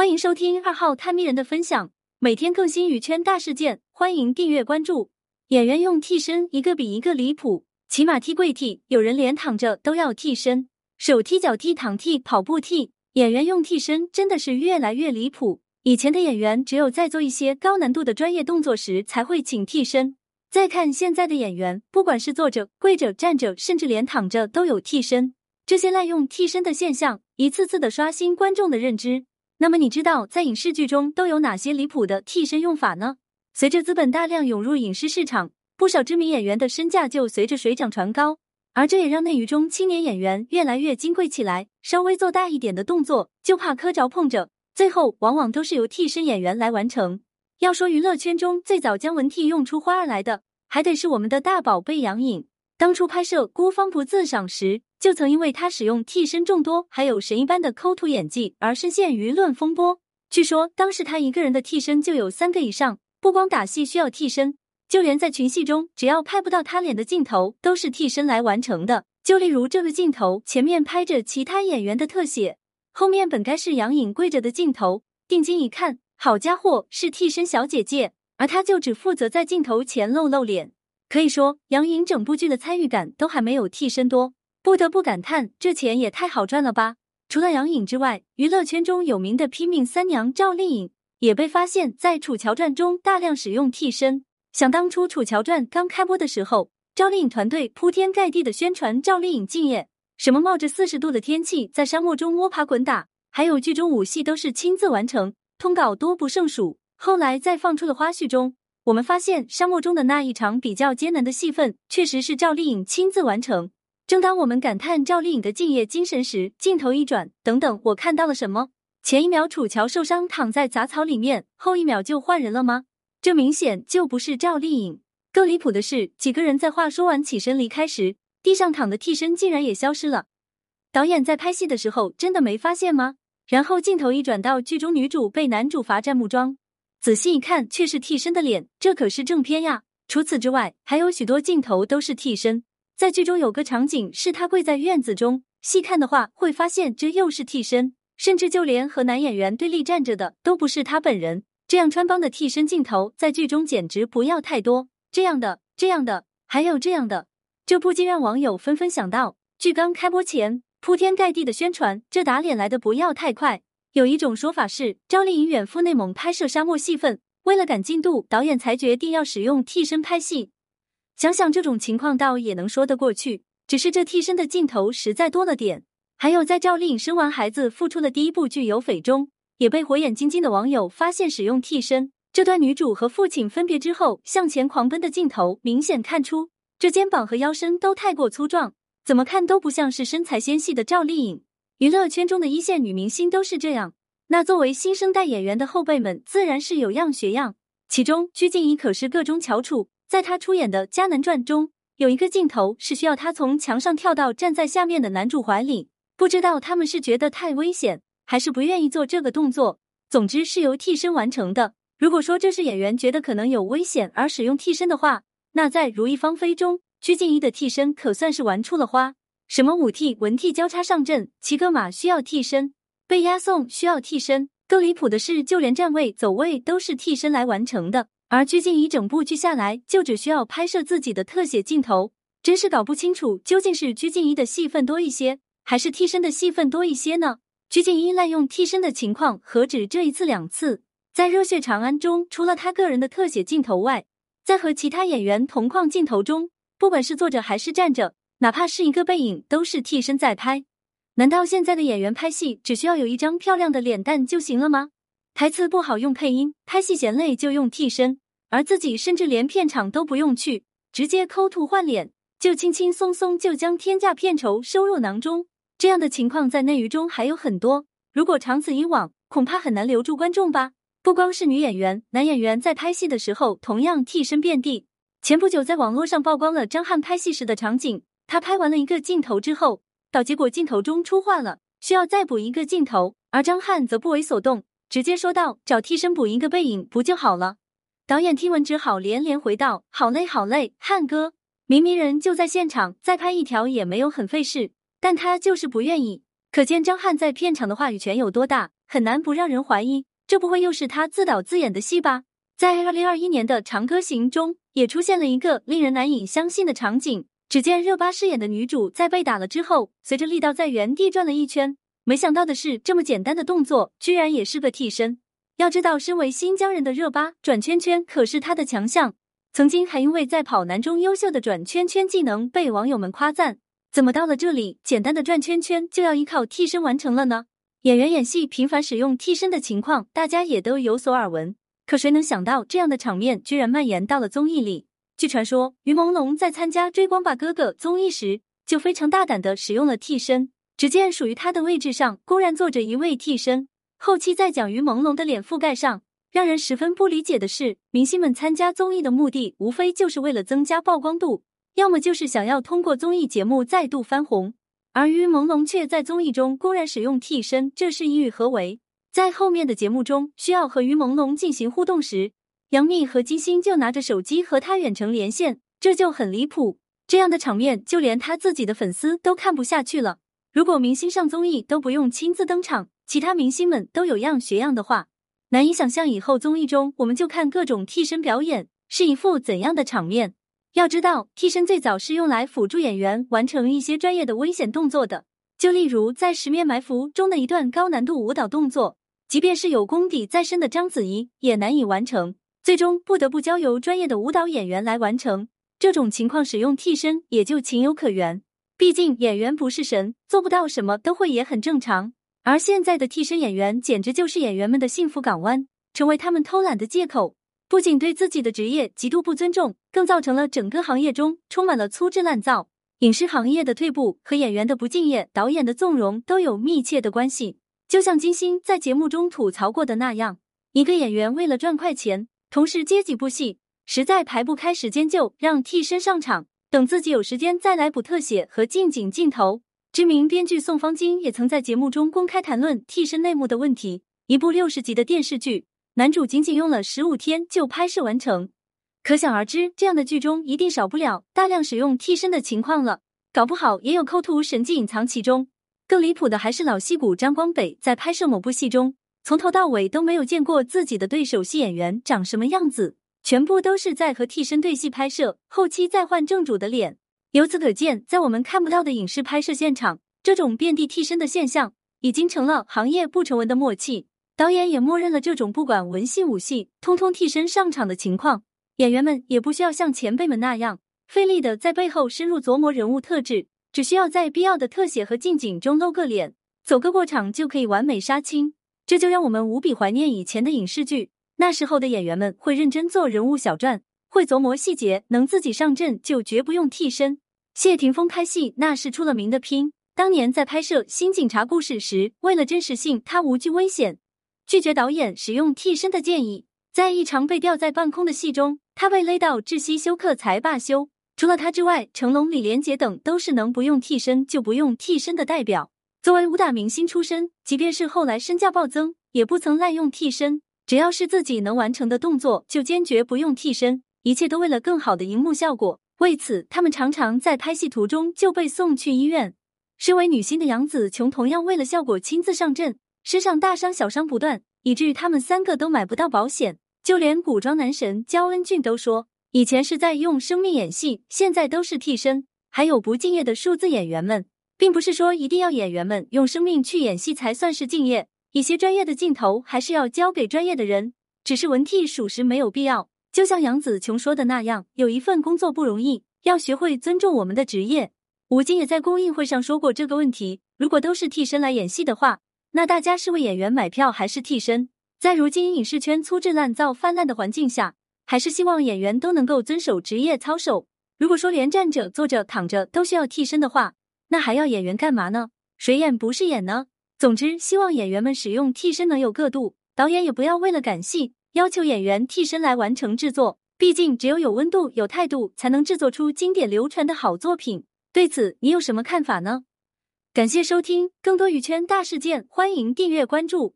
欢迎收听二号探秘人的分享，每天更新娱圈大事件，欢迎订阅关注。演员用替身，一个比一个离谱，骑马踢、跪替，有人连躺着都要替身，手踢、脚踢、躺替、跑步替，演员用替身真的是越来越离谱。以前的演员只有在做一些高难度的专业动作时才会请替身，再看现在的演员，不管是坐着、跪着、站着，甚至连躺着都有替身。这些滥用替身的现象，一次次的刷新观众的认知。那么你知道在影视剧中都有哪些离谱的替身用法呢？随着资本大量涌入影视市场，不少知名演员的身价就随着水涨船高，而这也让内娱中青年演员越来越金贵起来。稍微做大一点的动作，就怕磕着碰着，最后往往都是由替身演员来完成。要说娱乐圈中最早将文替用出花儿来的，还得是我们的大宝贝杨颖。当初拍摄《孤芳不自赏》时，就曾因为他使用替身众多，还有神一般的抠图演技而深陷舆论风波。据说当时他一个人的替身就有三个以上，不光打戏需要替身，就连在群戏中，只要拍不到他脸的镜头，都是替身来完成的。就例如这个镜头，前面拍着其他演员的特写，后面本该是杨颖跪着的镜头，定睛一看，好家伙，是替身小姐姐，而他就只负责在镜头前露露脸。可以说，杨颖整部剧的参与感都还没有替身多。不得不感叹，这钱也太好赚了吧！除了杨颖之外，娱乐圈中有名的拼命三娘赵丽颖也被发现，在《楚乔传》中大量使用替身。想当初《楚乔传》刚开播的时候，赵丽颖团队铺天盖地的宣传赵丽颖敬业，什么冒着四十度的天气在沙漠中摸爬滚打，还有剧中武戏都是亲自完成，通稿多不胜数。后来在放出的花絮中，我们发现沙漠中的那一场比较艰难的戏份，确实是赵丽颖亲自完成。正当我们感叹赵丽颖的敬业精神时，镜头一转，等等，我看到了什么？前一秒楚乔受伤躺在杂草里面，后一秒就换人了吗？这明显就不是赵丽颖。更离谱的是，几个人在话说完起身离开时，地上躺的替身竟然也消失了。导演在拍戏的时候真的没发现吗？然后镜头一转到剧中女主被男主罚站木桩，仔细一看却是替身的脸，这可是正片呀。除此之外，还有许多镜头都是替身。在剧中有个场景是他跪在院子中，细看的话会发现这又是替身，甚至就连和男演员对立站着的都不是他本人。这样穿帮的替身镜头在剧中简直不要太多。这样的、这样的，还有这样的，这不禁让网友纷纷想到：剧刚开播前铺天盖地的宣传，这打脸来的不要太快。有一种说法是，赵丽颖远赴内蒙拍摄沙漠戏份，为了赶进度，导演才决定要使用替身拍戏。想想这种情况倒也能说得过去，只是这替身的镜头实在多了点。还有在赵丽颖生完孩子复出的第一部剧《有匪》中，也被火眼金睛的网友发现使用替身。这段女主和父亲分别之后向前狂奔的镜头，明显看出这肩膀和腰身都太过粗壮，怎么看都不像是身材纤细的赵丽颖。娱乐圈中的一线女明星都是这样，那作为新生代演员的后辈们自然是有样学样。其中鞠婧祎可是个中翘楚。在她出演的《迦南传》中，有一个镜头是需要她从墙上跳到站在下面的男主怀里，不知道他们是觉得太危险，还是不愿意做这个动作。总之是由替身完成的。如果说这是演员觉得可能有危险而使用替身的话，那在《如意芳菲》中，鞠婧祎的替身可算是玩出了花。什么武替、文替交叉上阵，骑个马需要替身，被押送需要替身。更离谱的是，就连站位、走位都是替身来完成的。而鞠婧祎整部剧下来，就只需要拍摄自己的特写镜头，真是搞不清楚究竟是鞠婧祎的戏份多一些，还是替身的戏份多一些呢？鞠婧祎滥用替身的情况何止这一次两次？在《热血长安》中，除了他个人的特写镜头外，在和其他演员同框镜头中，不管是坐着还是站着，哪怕是一个背影，都是替身在拍。难道现在的演员拍戏只需要有一张漂亮的脸蛋就行了吗？台词不好用配音，拍戏嫌累就用替身，而自己甚至连片场都不用去，直接抠图换脸，就轻轻松松就将天价片酬收入囊中。这样的情况在内娱中还有很多，如果长此以往，恐怕很难留住观众吧。不光是女演员，男演员在拍戏的时候同样替身遍地。前不久在网络上曝光了张翰拍戏时的场景，他拍完了一个镜头之后，导结果镜头中出画了，需要再补一个镜头，而张翰则不为所动。直接说道：“找替身补一个背影不就好了？”导演听闻只好连连回道：“好累好累，汉哥，明明人就在现场，再拍一条也没有很费事，但他就是不愿意。”可见张翰在片场的话语权有多大，很难不让人怀疑，这不会又是他自导自演的戏吧？在二零二一年的《长歌行》中，也出现了一个令人难以相信的场景。只见热巴饰演的女主在被打了之后，随着力道在原地转了一圈。没想到的是，这么简单的动作居然也是个替身。要知道，身为新疆人的热巴转圈圈可是她的强项，曾经还因为在跑男中优秀的转圈圈技能被网友们夸赞。怎么到了这里，简单的转圈圈就要依靠替身完成了呢？演员演戏频繁使用替身的情况，大家也都有所耳闻。可谁能想到，这样的场面居然蔓延到了综艺里？据传说，于朦胧在参加《追光吧哥哥》综艺时，就非常大胆的使用了替身。只见属于他的位置上，公然坐着一位替身。后期在讲于朦胧的脸覆盖上，让人十分不理解的是，明星们参加综艺的目的，无非就是为了增加曝光度，要么就是想要通过综艺节目再度翻红。而于朦胧却在综艺中公然使用替身，这是意欲何为？在后面的节目中，需要和于朦胧进行互动时。杨幂和金星就拿着手机和他远程连线，这就很离谱。这样的场面，就连他自己的粉丝都看不下去了。如果明星上综艺都不用亲自登场，其他明星们都有样学样的话，难以想象以后综艺中我们就看各种替身表演是一副怎样的场面。要知道，替身最早是用来辅助演员完成一些专业的危险动作的，就例如在《十面埋伏》中的一段高难度舞蹈动作，即便是有功底在身的章子怡也难以完成。最终不得不交由专业的舞蹈演员来完成这种情况，使用替身也就情有可原。毕竟演员不是神，做不到什么都会也很正常。而现在的替身演员简直就是演员们的幸福港湾，成为他们偷懒的借口。不仅对自己的职业极度不尊重，更造成了整个行业中充满了粗制滥造。影视行业的退步和演员的不敬业、导演的纵容都有密切的关系。就像金星在节目中吐槽过的那样，一个演员为了赚快钱。同时接几部戏，实在排不开时间，就让替身上场，等自己有时间再来补特写和近景镜头。知名编剧宋方金也曾在节目中公开谈论替身内幕的问题。一部六十集的电视剧，男主仅仅用了十五天就拍摄完成，可想而知，这样的剧中一定少不了大量使用替身的情况了。搞不好也有抠图神技隐藏其中。更离谱的还是老戏骨张光北在拍摄某部戏中。从头到尾都没有见过自己的对手戏演员长什么样子，全部都是在和替身对戏拍摄，后期再换正主的脸。由此可见，在我们看不到的影视拍摄现场，这种遍地替身的现象已经成了行业不成文的默契。导演也默认了这种不管文戏武戏，通通替身上场的情况。演员们也不需要像前辈们那样费力的在背后深入琢磨人物特质，只需要在必要的特写和近景中露个脸，走个过场就可以完美杀青。这就让我们无比怀念以前的影视剧，那时候的演员们会认真做人物小传，会琢磨细节，能自己上阵就绝不用替身。谢霆锋拍戏那是出了名的拼，当年在拍摄《新警察故事》时，为了真实性，他无惧危险，拒绝导演使用替身的建议。在一场被吊在半空的戏中，他被勒到窒息休克才罢休。除了他之外，成龙、李连杰等都是能不用替身就不用替身的代表。作为武打明星出身，即便是后来身价暴增，也不曾滥用替身。只要是自己能完成的动作，就坚决不用替身。一切都为了更好的荧幕效果。为此，他们常常在拍戏途中就被送去医院。身为女星的杨紫琼同样为了效果亲自上阵，身上大伤小伤不断，以至于他们三个都买不到保险。就连古装男神焦恩俊都说，以前是在用生命演戏，现在都是替身。还有不敬业的数字演员们。并不是说一定要演员们用生命去演戏才算是敬业，一些专业的镜头还是要交给专业的人。只是文替属实没有必要。就像杨紫琼说的那样，有一份工作不容易，要学会尊重我们的职业。吴京也在公映会上说过这个问题：如果都是替身来演戏的话，那大家是为演员买票还是替身？在如今影视圈粗制滥造泛滥的环境下，还是希望演员都能够遵守职业操守。如果说连站着、坐着、躺着都需要替身的话，那还要演员干嘛呢？谁演不是演呢？总之，希望演员们使用替身能有个度，导演也不要为了感戏要求演员替身来完成制作。毕竟，只有有温度、有态度，才能制作出经典流传的好作品。对此，你有什么看法呢？感谢收听，更多娱圈大事件，欢迎订阅关注。